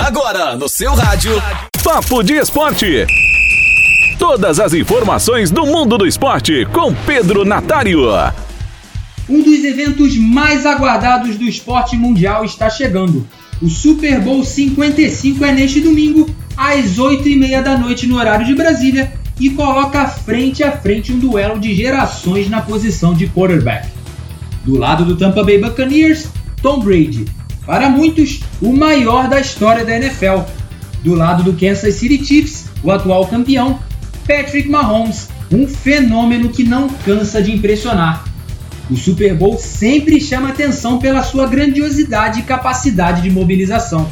Agora no seu rádio. Papo de Esporte. Todas as informações do mundo do esporte com Pedro Natário. Um dos eventos mais aguardados do esporte mundial está chegando. O Super Bowl 55 é neste domingo, às 8h30 da noite no horário de Brasília, e coloca frente a frente um duelo de gerações na posição de quarterback. Do lado do Tampa Bay Buccaneers, Tom Brady. Para muitos, o maior da história da NFL. Do lado do Kansas City Chiefs, o atual campeão, Patrick Mahomes, um fenômeno que não cansa de impressionar. O Super Bowl sempre chama atenção pela sua grandiosidade e capacidade de mobilização.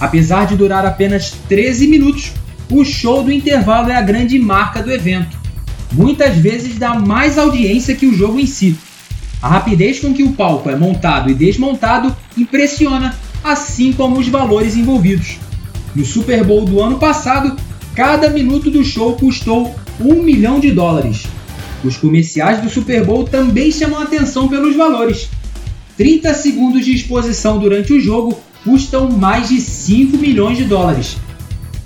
Apesar de durar apenas 13 minutos, o show do intervalo é a grande marca do evento. Muitas vezes dá mais audiência que o jogo em si. A rapidez com que o palco é montado e desmontado impressiona, assim como os valores envolvidos. No Super Bowl do ano passado, cada minuto do show custou um milhão de dólares. Os comerciais do Super Bowl também chamam atenção pelos valores. 30 segundos de exposição durante o jogo custam mais de 5 milhões de dólares.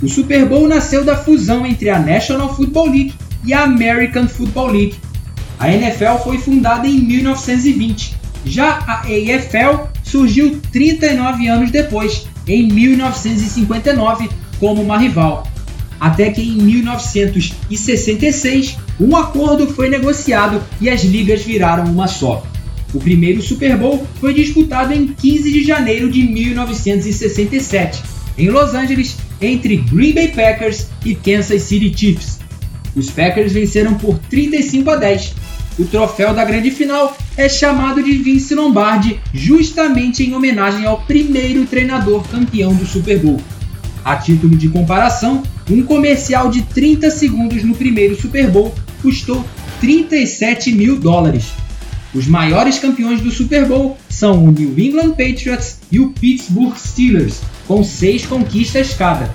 O Super Bowl nasceu da fusão entre a National Football League e a American Football League. A NFL foi fundada em 1920. Já a AFL surgiu 39 anos depois, em 1959, como uma rival. Até que em 1966, um acordo foi negociado e as ligas viraram uma só. O primeiro Super Bowl foi disputado em 15 de janeiro de 1967, em Los Angeles, entre Green Bay Packers e Kansas City Chiefs. Os Packers venceram por 35 a 10. O troféu da grande final é chamado de Vince Lombardi, justamente em homenagem ao primeiro treinador campeão do Super Bowl. A título de comparação, um comercial de 30 segundos no primeiro Super Bowl custou 37 mil dólares. Os maiores campeões do Super Bowl são o New England Patriots e o Pittsburgh Steelers, com seis conquistas cada.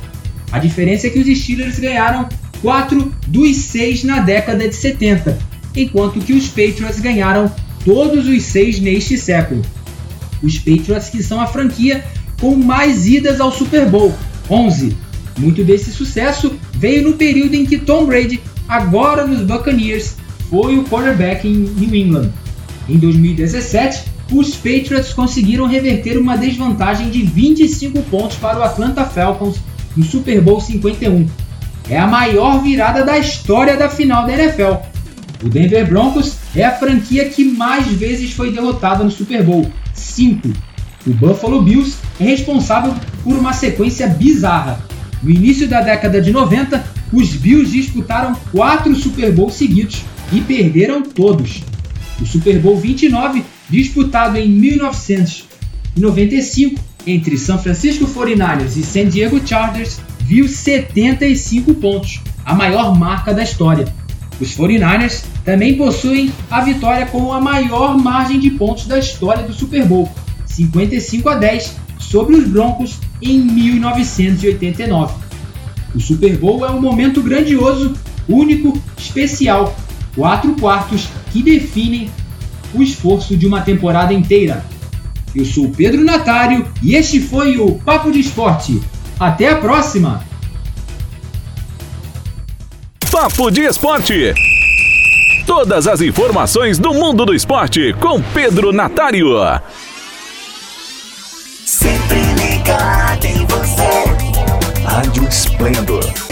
A diferença é que os Steelers ganharam quatro dos seis na década de 70, enquanto que os Patriots ganharam todos os seis neste século. Os Patriots que são a franquia com mais idas ao Super Bowl, 11. Muito desse sucesso veio no período em que Tom Brady, agora nos Buccaneers, foi o quarterback em New England. Em 2017, os Patriots conseguiram reverter uma desvantagem de 25 pontos para o Atlanta Falcons no Super Bowl 51. É a maior virada da história da final da NFL. O Denver Broncos é a franquia que mais vezes foi derrotada no Super Bowl, 5. O Buffalo Bills é responsável por uma sequência bizarra. No início da década de 90, os Bills disputaram quatro Super Bowls seguidos e perderam todos. O Super Bowl 29, disputado em 1995 entre São Francisco 49ers e San Diego Chargers, viu 75 pontos, a maior marca da história. Os 49ers também possuem a vitória com a maior margem de pontos da história do Super Bowl, 55 a 10 sobre os Broncos em 1989. O Super Bowl é um momento grandioso, único, especial, quatro quartos que definem o esforço de uma temporada inteira. Eu sou Pedro Natário e este foi o Papo de Esporte. Até a próxima! Papo de Esporte. Todas as informações do mundo do esporte com Pedro Natário. Sempre ligado em você. Rádio Esplendor